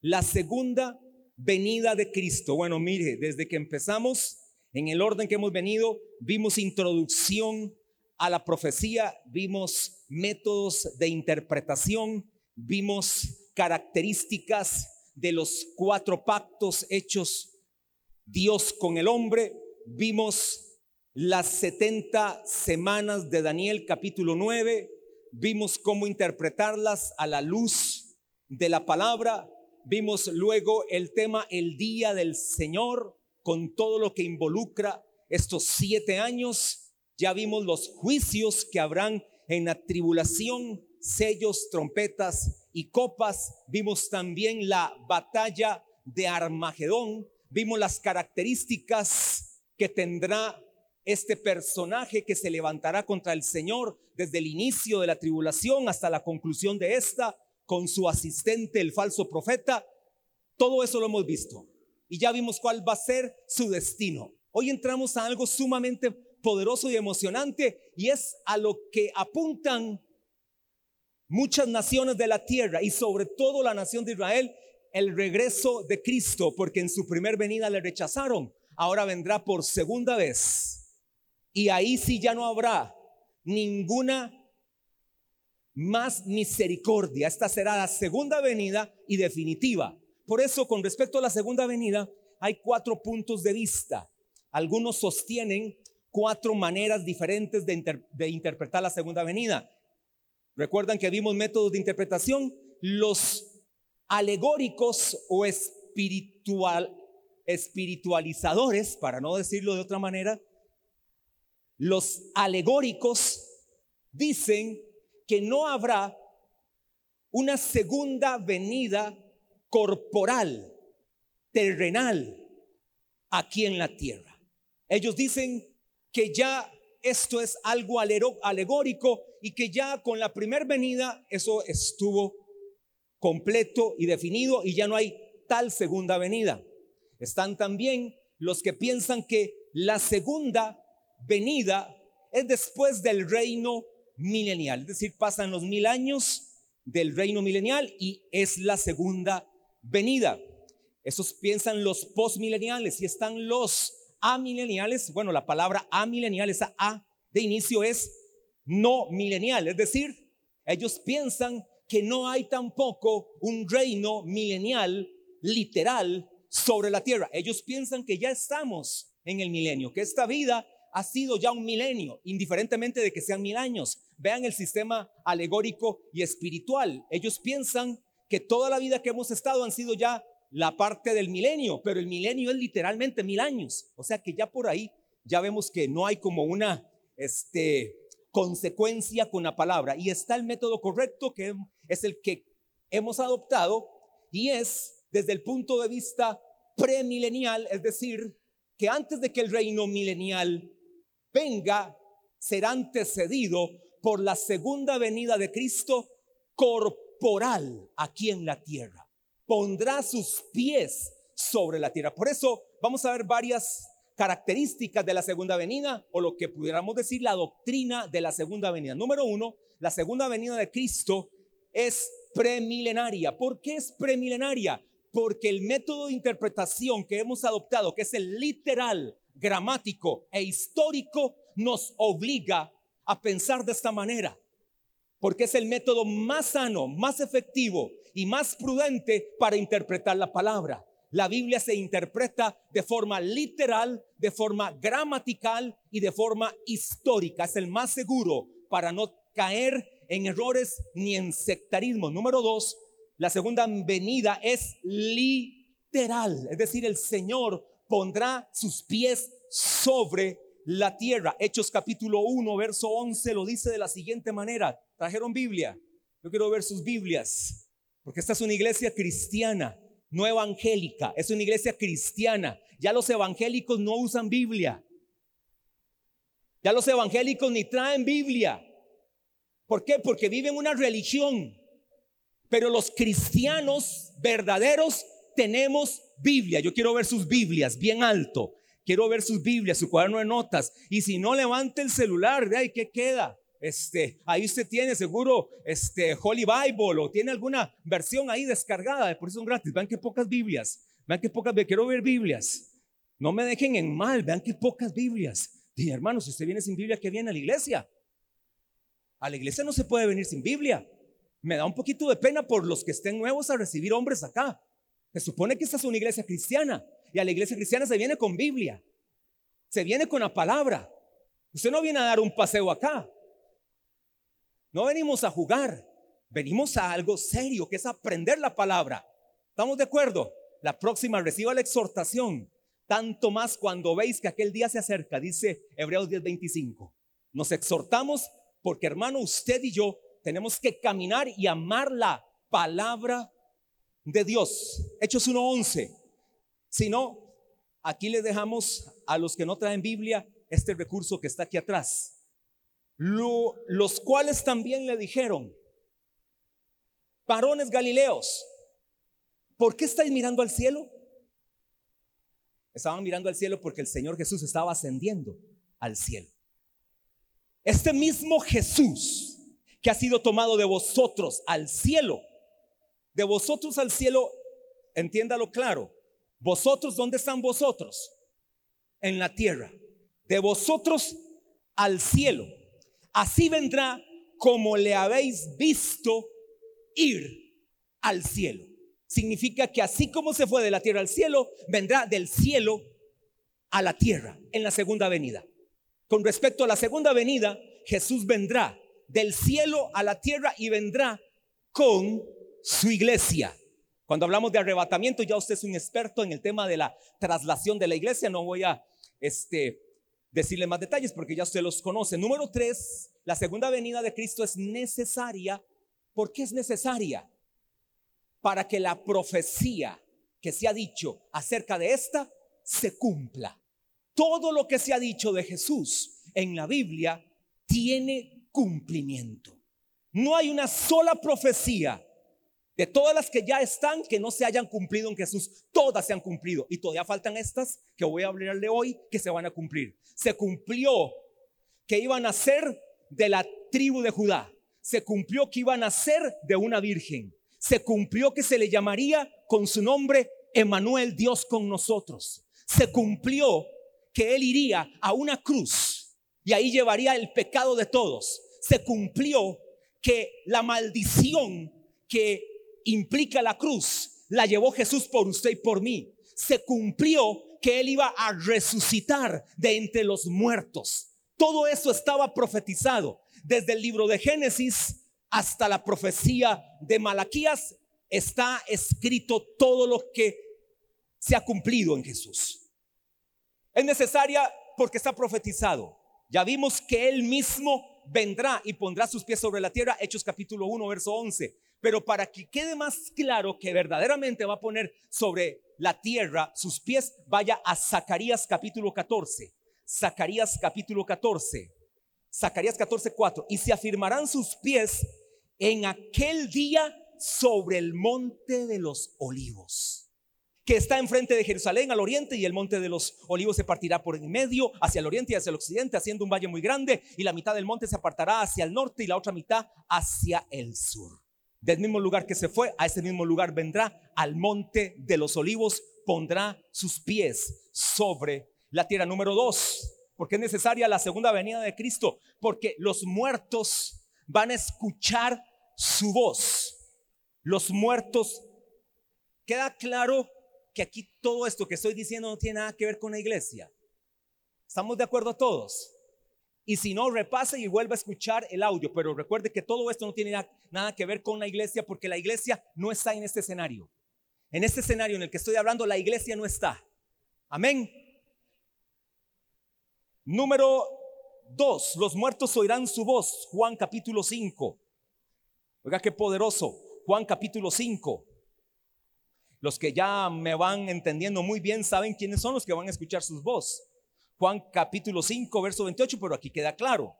la segunda venida de Cristo. Bueno, mire, desde que empezamos, en el orden que hemos venido, vimos introducción a la profecía, vimos métodos de interpretación, vimos características de los cuatro pactos hechos Dios con el hombre, vimos las 70 semanas de Daniel capítulo 9, vimos cómo interpretarlas a la luz de la palabra, vimos luego el tema el día del Señor con todo lo que involucra estos siete años, ya vimos los juicios que habrán en la tribulación, sellos, trompetas y copas, vimos también la batalla de Armagedón, vimos las características que tendrá este personaje que se levantará contra el Señor desde el inicio de la tribulación hasta la conclusión de esta, con su asistente, el falso profeta. Todo eso lo hemos visto y ya vimos cuál va a ser su destino. Hoy entramos a algo sumamente poderoso y emocionante y es a lo que apuntan muchas naciones de la tierra y sobre todo la nación de Israel el regreso de Cristo, porque en su primer venida le rechazaron, ahora vendrá por segunda vez. Y ahí sí ya no habrá ninguna más misericordia. Esta será la segunda venida y definitiva. Por eso, con respecto a la segunda venida, hay cuatro puntos de vista. Algunos sostienen cuatro maneras diferentes de, interpretar la segunda venida. Recuerdan que vimos métodos de interpretación. Los alegóricos o espiritual, espiritualizadores, para no decirlo de otra manera, los alegóricos dicen que no habrá una segunda venida corporal, terrenal, aquí en la tierra. Ellos dicen que ya esto es algo alegórico y que ya con la primera venida eso estuvo completo y definido y ya no hay tal segunda venida. Están también los que piensan que la segunda venida es después del reino milenial, es decir, pasan los mil años del reino milenial y es la segunda venida. Esos piensan los postmileniales y están los amileniales. Bueno, la palabra amilenial, esa A de inicio es no milenial, es decir, ellos piensan que no hay tampoco un reino milenial literal sobre la tierra. Ellos piensan que ya estamos en el milenio, que esta vida ha sido ya un milenio, indiferentemente de que sean mil años. Vean el sistema alegórico y espiritual. Ellos piensan que toda la vida que hemos estado han sido ya la parte del milenio, pero el milenio es literalmente mil años. O sea que ya por ahí ya vemos que no hay como una este, consecuencia con la palabra. Y está el método correcto que es el que hemos adoptado y es desde el punto de vista premilenial, es decir, que antes de que el reino milenial venga, será antecedido por la segunda venida de Cristo corporal aquí en la tierra. Pondrá sus pies sobre la tierra. Por eso vamos a ver varias características de la segunda venida o lo que pudiéramos decir la doctrina de la segunda venida. Número uno, la segunda venida de Cristo es premilenaria. ¿Por qué es premilenaria? Porque el método de interpretación que hemos adoptado, que es el literal, gramático e histórico, nos obliga a pensar de esta manera. Porque es el método más sano, más efectivo y más prudente para interpretar la palabra la Biblia se interpreta de forma literal, de forma gramatical y de forma histórica. Es el más seguro para no caer en errores ni en sectarismo. Número dos, la segunda venida es literal, es decir, el Señor pondrá sus pies sobre la tierra. Hechos capítulo 1, verso 11 lo dice de la siguiente manera. ¿Trajeron Biblia? Yo quiero ver sus Biblias, porque esta es una iglesia cristiana no evangélica, es una iglesia cristiana. Ya los evangélicos no usan Biblia. Ya los evangélicos ni traen Biblia. ¿Por qué? Porque viven una religión. Pero los cristianos verdaderos tenemos Biblia. Yo quiero ver sus Biblias bien alto. Quiero ver sus Biblias, su cuaderno de notas. Y si no, levante el celular. De ahí, ¿qué queda? este, ahí usted tiene seguro este Holy Bible o tiene alguna versión ahí descargada, por eso son gratis. Vean qué pocas Biblias, vean qué pocas, quiero ver Biblias. No me dejen en mal, vean qué pocas Biblias. Dije, hermano, si usted viene sin Biblia, ¿qué viene a la iglesia? A la iglesia no se puede venir sin Biblia. Me da un poquito de pena por los que estén nuevos a recibir hombres acá. Se supone que esta es una iglesia cristiana y a la iglesia cristiana se viene con Biblia. Se viene con la palabra. Usted no viene a dar un paseo acá. No venimos a jugar. Venimos a algo serio, que es aprender la palabra. ¿Estamos de acuerdo? La próxima reciba la exhortación. Tanto más cuando veis que aquel día se acerca, dice Hebreos 10:25. Nos exhortamos porque hermano, usted y yo tenemos que caminar y amar la palabra de Dios. Hechos 1:11. Si no, aquí le dejamos a los que no traen Biblia este recurso que está aquí atrás. los cuales también le dijeron, varones galileos, ¿por qué estáis mirando al cielo? Estaban mirando al cielo porque el Señor Jesús estaba ascendiendo al cielo. Este mismo Jesús que ha sido tomado de vosotros al cielo, de vosotros al cielo, entiéndalo claro, vosotros, ¿dónde están vosotros? En la tierra. De vosotros al cielo. Así vendrá como le habéis visto ir al cielo. Significa que así como se fue de la tierra al cielo, vendrá del cielo a la tierra en la segunda venida. Con respecto a la segunda venida, Jesús vendrá del cielo a la tierra y vendrá con su iglesia. Cuando hablamos de arrebatamiento, ya usted es un experto en el tema de la traslación de la iglesia. No voy a este, decirle más detalles porque ya usted los conoce. Número tres, la segunda venida de Cristo es necesaria. ¿Por qué es necesaria? Para que la profecía que se ha dicho acerca de esta se cumpla. Todo lo que se ha dicho de Jesús en la Biblia tiene cumplimiento. No hay una sola profecía de todas las que ya están, que no se hayan cumplido en Jesús, todas se han cumplido. Y todavía faltan estas que voy a hablarle hoy que se van a cumplir. Se cumplió que iban a ser de la tribu de Judá. Se cumplió que iban a ser de una virgen. Se cumplió que se le llamaría con su nombre Emanuel, Dios con nosotros. Se cumplió que él iría a una cruz y ahí llevaría el pecado de todos. Se cumplió que la maldición que implica la cruz, la llevó Jesús por usted y por mí. Se cumplió que Él iba a resucitar de entre los muertos. Todo eso estaba profetizado. Desde el libro de Génesis hasta la profecía de Malaquías está escrito todo lo que se ha cumplido en Jesús. Es necesaria porque está profetizado. Ya vimos que Él mismo vendrá y pondrá sus pies sobre la tierra, Hechos capítulo 1, verso 11. Pero para que quede más claro que verdaderamente va a poner sobre la tierra sus pies, vaya a Zacarías capítulo 14. Zacarías capítulo 14. Zacarías 14, 4. Y se afirmarán sus pies en aquel día sobre el monte de los olivos que está enfrente de Jerusalén al oriente y el monte de los olivos se partirá por en medio hacia el oriente y hacia el occidente, haciendo un valle muy grande y la mitad del monte se apartará hacia el norte y la otra mitad hacia el sur. Del mismo lugar que se fue, a ese mismo lugar vendrá al monte de los olivos, pondrá sus pies sobre la tierra. Número dos, porque es necesaria la segunda venida de Cristo, porque los muertos van a escuchar su voz. Los muertos, queda claro que aquí todo esto que estoy diciendo no tiene nada que ver con la iglesia. ¿Estamos de acuerdo todos? Y si no, repase y vuelva a escuchar el audio. Pero recuerde que todo esto no tiene nada que ver con la iglesia porque la iglesia no está en este escenario. En este escenario en el que estoy hablando, la iglesia no está. Amén. Número dos, los muertos oirán su voz. Juan capítulo 5. Oiga qué poderoso. Juan capítulo 5. Los que ya me van entendiendo muy bien saben quiénes son los que van a escuchar sus voz. Juan capítulo 5, verso 28, pero aquí queda claro.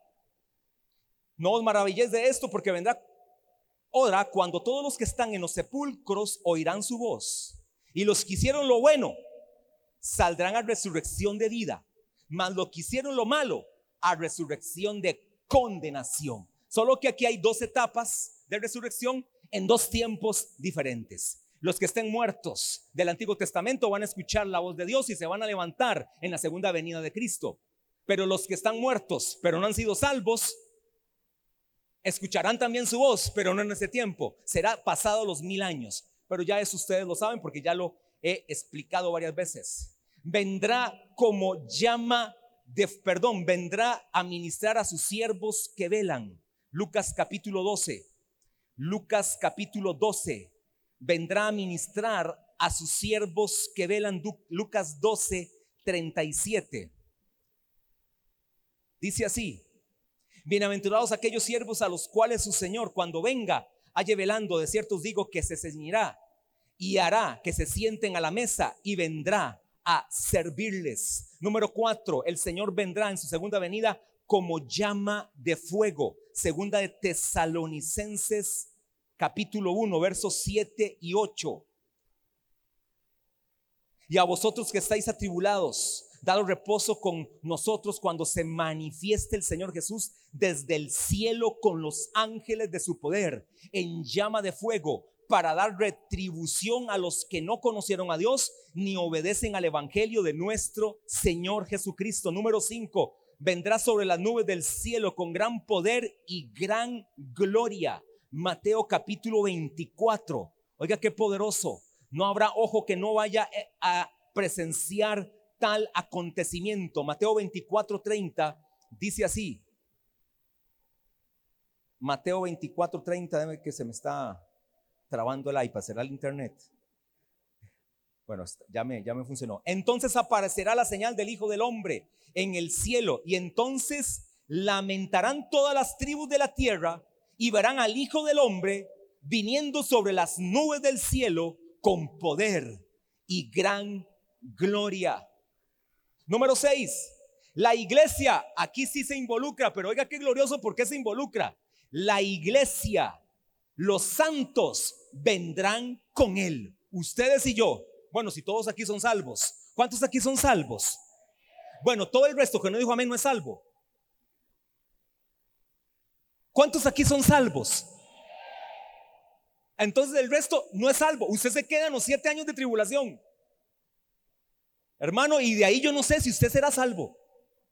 No os maravilléis de esto porque vendrá hora cuando todos los que están en los sepulcros oirán su voz. Y los que hicieron lo bueno saldrán a resurrección de vida. Mas los que hicieron lo malo a resurrección de condenación. Solo que aquí hay dos etapas de resurrección en dos tiempos diferentes. Los que estén muertos del Antiguo Testamento van a escuchar la voz de Dios y se van a levantar en la segunda venida de Cristo. Pero los que están muertos, pero no han sido salvos, escucharán también su voz, pero no en ese tiempo. Será pasado los mil años. Pero ya eso ustedes lo saben porque ya lo he explicado varias veces. Vendrá como llama de, perdón, vendrá a ministrar a sus siervos que velan. Lucas capítulo 12. Lucas capítulo 12 vendrá a ministrar a sus siervos que velan Lucas 12, 37. Dice así, bienaventurados aquellos siervos a los cuales su Señor cuando venga halle velando, de cierto os digo que se ceñirá y hará que se sienten a la mesa y vendrá a servirles. Número cuatro, el Señor vendrá en su segunda venida como llama de fuego. Segunda de Tesalonicenses capítulo 1, versos 7 y 8. Y a vosotros que estáis atribulados, dado reposo con nosotros cuando se manifieste el Señor Jesús desde el cielo con los ángeles de su poder en llama de fuego para dar retribución a los que no conocieron a Dios ni obedecen al Evangelio de nuestro Señor Jesucristo. Número 5. Vendrá sobre las nubes del cielo con gran poder y gran gloria Mateo capítulo 24. Oiga, qué poderoso. No habrá ojo que no vaya eh, a presenciar tal acontecimiento. Mateo 24, 30 dice así. Mateo 24, 30, debe que se me está trabando el iPad, será el internet. Bueno, ya me, ya me funcionó. Entonces aparecerá la señal del Hijo del Hombre en el cielo y entonces lamentarán todas las tribus de la tierra y verán al Hijo del Hombre viniendo sobre las nubes del cielo con poder y gran gloria. Número 6. La iglesia, aquí sí se involucra, pero oiga qué glorioso, ¿por qué se involucra? La iglesia, los santos vendrán con él. Ustedes y yo. Bueno, si todos aquí son salvos. ¿Cuántos aquí son salvos? Bueno, todo el resto que no dijo amén no es salvo. ¿Cuántos aquí son salvos? Entonces el resto no es salvo. Usted se queda en los siete años de tribulación. Hermano, y de ahí yo no sé si usted será salvo.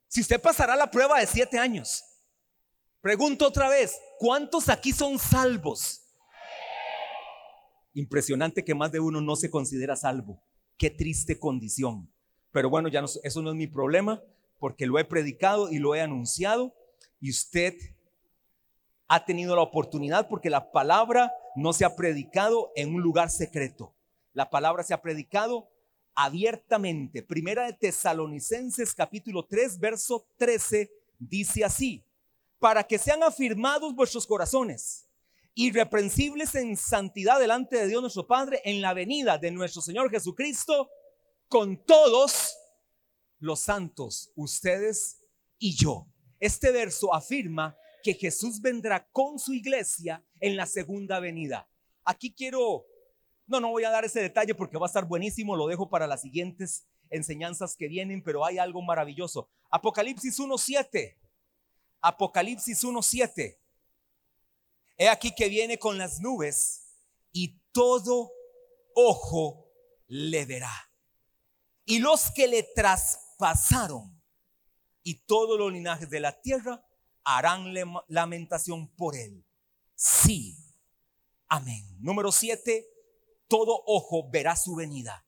Si usted pasará la prueba de siete años. Pregunto otra vez, ¿cuántos aquí son salvos? Impresionante que más de uno no se considera salvo. Qué triste condición. Pero bueno, ya no, eso no es mi problema porque lo he predicado y lo he anunciado y usted ha tenido la oportunidad porque la palabra no se ha predicado en un lugar secreto. La palabra se ha predicado abiertamente. Primera de Tesalonicenses capítulo 3, verso 13 dice así, para que sean afirmados vuestros corazones, irreprensibles en santidad delante de Dios nuestro Padre en la venida de nuestro Señor Jesucristo con todos los santos, ustedes y yo. Este verso afirma que Jesús vendrá con su iglesia en la segunda venida. Aquí quiero, no, no voy a dar ese detalle porque va a estar buenísimo, lo dejo para las siguientes enseñanzas que vienen, pero hay algo maravilloso. Apocalipsis 1.7. Apocalipsis 1.7. He aquí que viene con las nubes y todo ojo le verá. Y los que le traspasaron y todos los linajes de la tierra harán lamentación por él. Sí. Amén. Número siete, todo ojo verá su venida.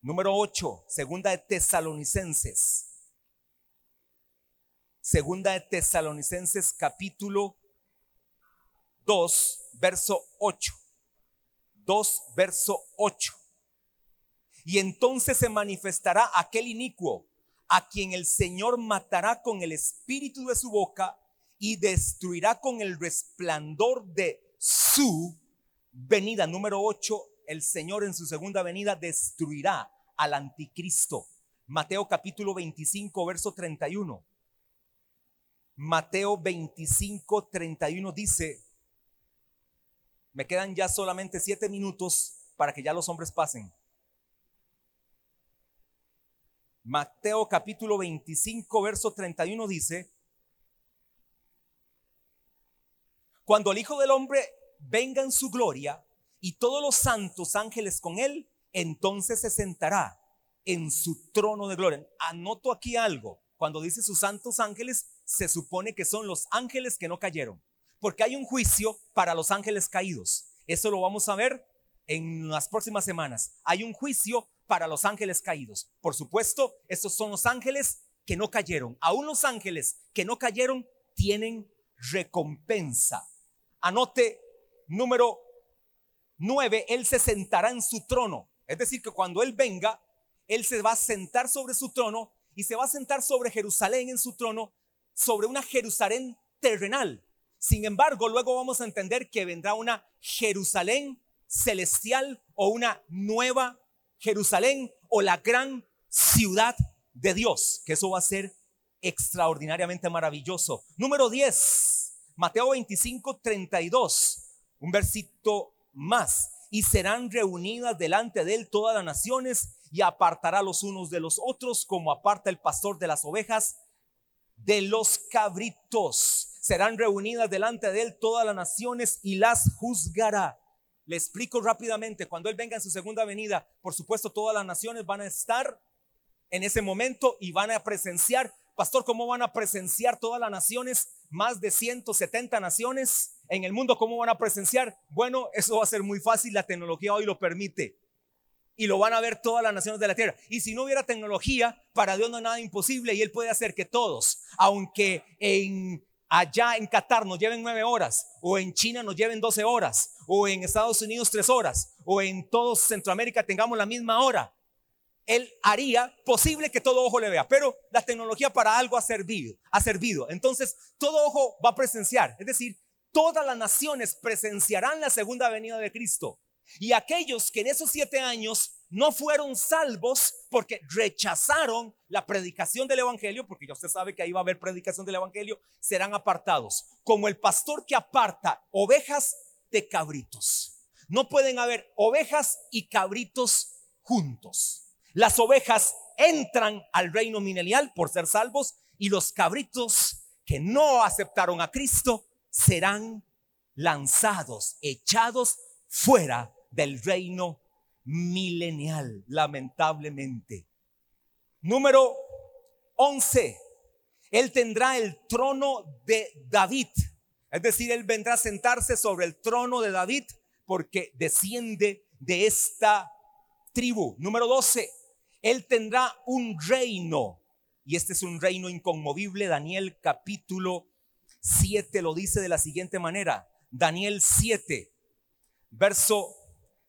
Número ocho, segunda de Tesalonicenses. Segunda de Tesalonicenses capítulo 2, verso 8. 2, verso 8. Y entonces se manifestará aquel inicuo a quien el Señor matará con el espíritu de su boca y destruirá con el resplandor de su venida. Número 8, el Señor en su segunda venida destruirá al anticristo. Mateo capítulo 25, verso 31. Mateo 25, 31 dice, me quedan ya solamente siete minutos para que ya los hombres pasen. Mateo capítulo 25, verso 31 dice, Cuando el Hijo del Hombre venga en su gloria y todos los santos ángeles con él, entonces se sentará en su trono de gloria. Anoto aquí algo. Cuando dice sus santos ángeles, se supone que son los ángeles que no cayeron. Porque hay un juicio para los ángeles caídos. Eso lo vamos a ver en las próximas semanas. Hay un juicio para los ángeles caídos. Por supuesto, estos son los ángeles que no cayeron. Aún los ángeles que no cayeron tienen recompensa. Anote número 9, Él se sentará en su trono. Es decir, que cuando Él venga, Él se va a sentar sobre su trono y se va a sentar sobre Jerusalén en su trono, sobre una Jerusalén terrenal. Sin embargo, luego vamos a entender que vendrá una Jerusalén celestial o una nueva Jerusalén o la gran ciudad de Dios, que eso va a ser extraordinariamente maravilloso. Número 10, Mateo 25, 32, un versito más. Y serán reunidas delante de él todas las naciones y apartará los unos de los otros como aparta el pastor de las ovejas de los cabritos. Serán reunidas delante de él todas las naciones y las juzgará. Le explico rápidamente, cuando Él venga en su segunda venida, por supuesto todas las naciones van a estar en ese momento y van a presenciar, pastor, ¿cómo van a presenciar todas las naciones? Más de 170 naciones en el mundo, ¿cómo van a presenciar? Bueno, eso va a ser muy fácil, la tecnología hoy lo permite. Y lo van a ver todas las naciones de la tierra. Y si no hubiera tecnología, para Dios no hay nada imposible y Él puede hacer que todos, aunque en allá en Qatar nos lleven nueve horas, o en China nos lleven doce horas, o en Estados Unidos tres horas, o en todo Centroamérica tengamos la misma hora. Él haría posible que todo ojo le vea, pero la tecnología para algo ha servido, ha servido. Entonces, todo ojo va a presenciar, es decir, todas las naciones presenciarán la segunda venida de Cristo. Y aquellos que en esos siete años no fueron salvos porque rechazaron la predicación del Evangelio, porque ya usted sabe que ahí va a haber predicación del Evangelio, serán apartados. Como el pastor que aparta ovejas de cabritos. No pueden haber ovejas y cabritos juntos. Las ovejas entran al reino milenial por ser salvos y los cabritos que no aceptaron a Cristo serán lanzados, echados fuera del reino milenial, lamentablemente. Número 11. Él tendrá el trono de David. Es decir, él vendrá a sentarse sobre el trono de David porque desciende de esta tribu. Número 12. Él tendrá un reino. Y este es un reino inconmovible. Daniel capítulo 7 lo dice de la siguiente manera. Daniel 7, verso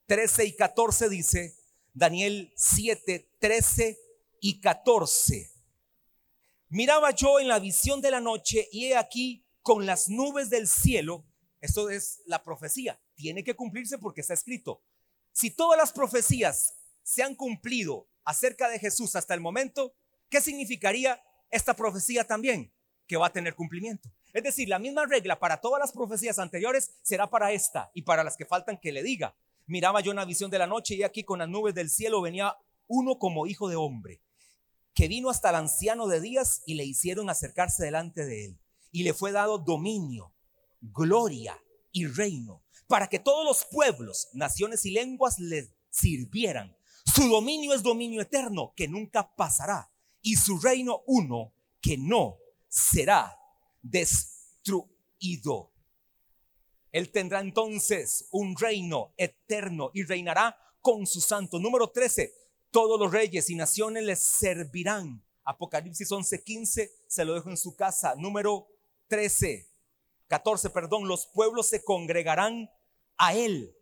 13 y 14 dice, Daniel 7, 13 y 14. Miraba yo en la visión de la noche y he aquí con las nubes del cielo, esto es la profecía, tiene que cumplirse porque está escrito. Si todas las profecías se han cumplido acerca de Jesús hasta el momento, ¿qué significaría esta profecía también? Que va a tener cumplimiento. Es decir, la misma regla para todas las profecías anteriores será para esta y para las que faltan que le diga. Miraba yo una visión de la noche y aquí con las nubes del cielo venía uno como hijo de hombre, que vino hasta el anciano de días y le hicieron acercarse delante de él. Y le fue dado dominio, gloria y reino, para que todos los pueblos, naciones y lenguas le sirvieran. Su dominio es dominio eterno, que nunca pasará, y su reino uno, que no será destruido. Él tendrá entonces un reino eterno y reinará con su santo. Número 13, todos los reyes y naciones les servirán. Apocalipsis 11:15 se lo dejo en su casa. Número 13, 14, perdón, los pueblos se congregarán a él.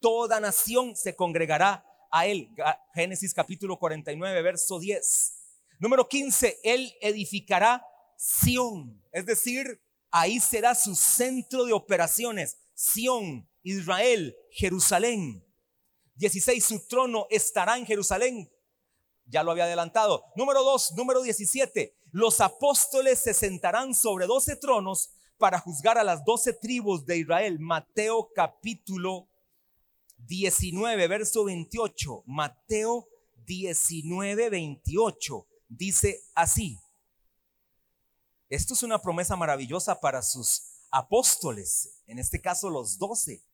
Toda nación se congregará a él. Génesis capítulo 49, verso 10. Número 15, él edificará Sión, es decir, Ahí será su centro de operaciones. Sión, Israel, Jerusalén. 16, su trono estará en Jerusalén. Ya lo había adelantado. Número 2, número 17. Los apóstoles se sentarán sobre 12 tronos para juzgar a las 12 tribus de Israel. Mateo capítulo 19, verso 28. Mateo 19, 28. Dice así. Esto es una promesa maravillosa para sus apóstoles, en este caso los doce.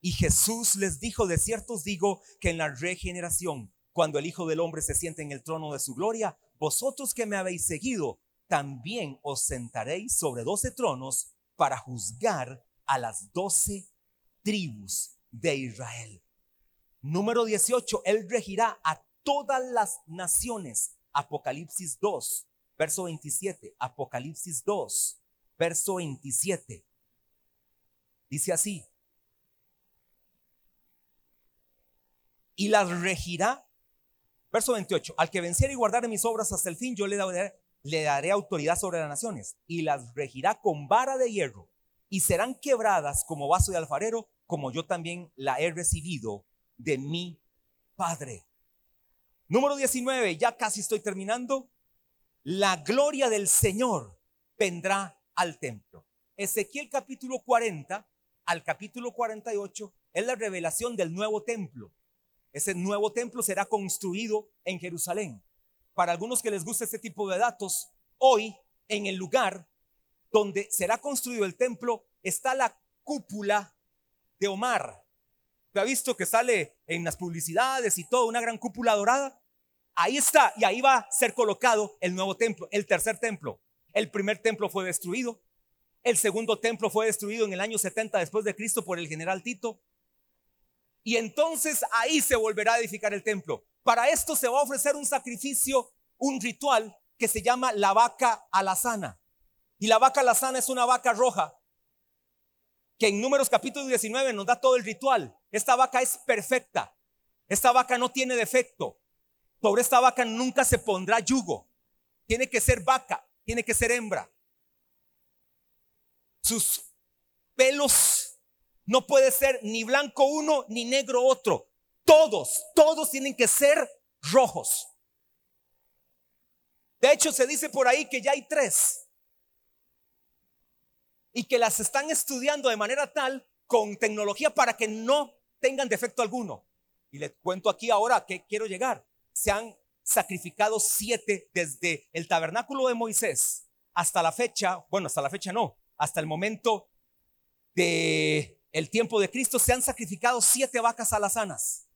Y Jesús les dijo, de cierto os digo que en la regeneración, cuando el Hijo del Hombre se siente en el trono de su gloria, vosotros que me habéis seguido, también os sentaréis sobre doce tronos para juzgar a las doce tribus de Israel. Número 18, Él regirá a todas las naciones. Apocalipsis 2, verso 27. Apocalipsis 2, verso 27. Dice así. Y las regirá. Verso 28. Al que venciera y guardare mis obras hasta el fin, yo le daré, le daré autoridad sobre las naciones. Y las regirá con vara de hierro. Y serán quebradas como vaso de alfarero, como yo también la he recibido de mi Padre. Número 19, ya casi estoy terminando. La gloria del Señor vendrá al templo. Ezequiel capítulo 40 al capítulo 48 es la revelación del nuevo templo. Ese nuevo templo será construido en Jerusalén. Para algunos que les gusta este tipo de datos, hoy en el lugar donde será construido el templo está la cúpula de Omar. ¿Te ha visto que sale en las publicidades y todo, una gran cúpula dorada? Ahí está, y ahí va a ser colocado el nuevo templo, el tercer templo. El primer templo fue destruido. El segundo templo fue destruido en el año 70 después de Cristo por el general Tito. Y entonces ahí se volverá a edificar el templo. Para esto se va a ofrecer un sacrificio, un ritual que se llama la vaca alazana. Y la vaca alazana es una vaca roja que en Números capítulo 19 nos da todo el ritual. Esta vaca es perfecta. Esta vaca no tiene defecto. Sobre esta vaca nunca se pondrá yugo. Tiene que ser vaca, tiene que ser hembra. Sus pelos no puede ser ni blanco uno ni negro otro. Todos, todos tienen que ser rojos. De hecho, se dice por ahí que ya hay tres y que las están estudiando de manera tal con tecnología para que no tengan defecto alguno. Y les cuento aquí ahora a qué quiero llegar. Se han sacrificado siete desde el tabernáculo de Moisés hasta la fecha, bueno, hasta la fecha no, hasta el momento de el tiempo de Cristo se han sacrificado siete vacas alazanas.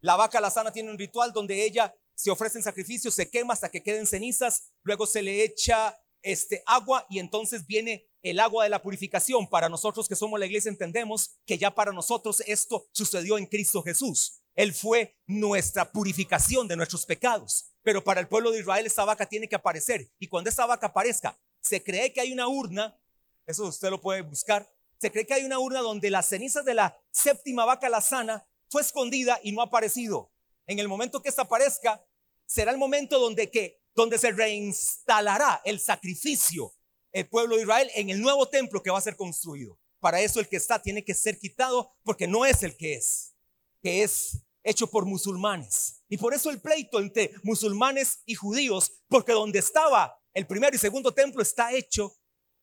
La vaca alazana tiene un ritual donde ella se ofrece en sacrificio, se quema hasta que queden cenizas, luego se le echa este agua y entonces viene el agua de la purificación. Para nosotros que somos la iglesia entendemos que ya para nosotros esto sucedió en Cristo Jesús. Él fue nuestra purificación de nuestros pecados. Pero para el pueblo de Israel esta vaca tiene que aparecer. Y cuando esta vaca aparezca, se cree que hay una urna, eso usted lo puede buscar, se cree que hay una urna donde las cenizas de la séptima vaca la sana fue escondida y no ha aparecido. En el momento que esta aparezca, será el momento donde que donde se reinstalará el sacrificio el pueblo de Israel en el nuevo templo que va a ser construido. Para eso el que está tiene que ser quitado porque no es el que es, que es hecho por musulmanes. Y por eso el pleito entre musulmanes y judíos, porque donde estaba el primer y segundo templo está hecho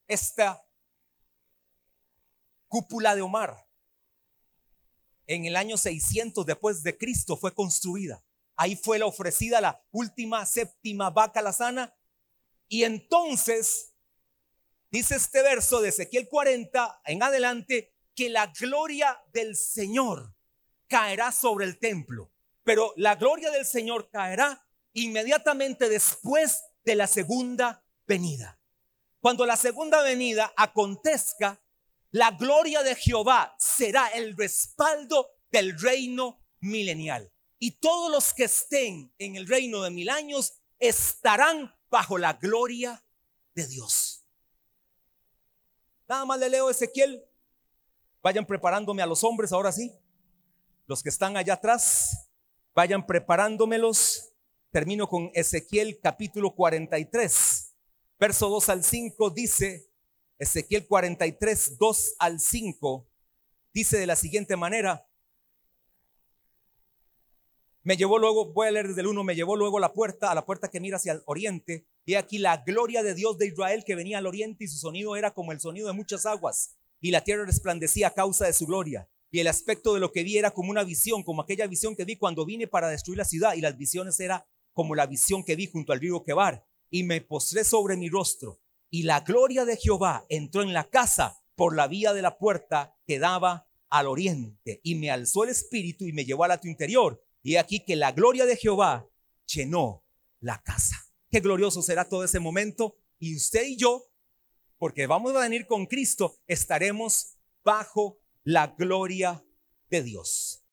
esta cúpula de Omar. En el año 600 después de Cristo fue construida. Ahí fue la ofrecida la última séptima vaca la sana. Y entonces dice este verso de Ezequiel 40 en adelante que la gloria del Señor caerá sobre el templo. Pero la gloria del Señor caerá inmediatamente después de la segunda venida. Cuando la segunda venida acontezca, la gloria de Jehová será el respaldo del reino milenial. Y todos los que estén en el reino de mil años estarán bajo la gloria de Dios. Nada más le leo Ezequiel. Vayan preparándome a los hombres ahora sí. Los que están allá atrás, vayan preparándomelos. Termino con Ezequiel capítulo 43, verso 2 al 5 dice, Ezequiel 43, 2 al 5, dice de la siguiente manera, me llevó luego, voy a leer desde el 1, me llevó luego a la puerta, a la puerta que mira hacia el oriente, y aquí la gloria de Dios de Israel que venía al oriente y su sonido era como el sonido de muchas aguas, y la tierra resplandecía a causa de su gloria. Y el aspecto de lo que vi era como una visión, como aquella visión que vi cuando vine para destruir la ciudad, y las visiones era como la visión que vi junto al río Quebar. Y me postré sobre mi rostro y la gloria de Jehová entró en la casa por la vía de la puerta que daba al oriente y me alzó el espíritu y me llevó al atrio interior. Y aquí que la gloria de Jehová llenó la casa. Qué glorioso será todo ese momento. Y usted y yo, porque vamos a venir con Cristo, estaremos bajo la gloria de Dios.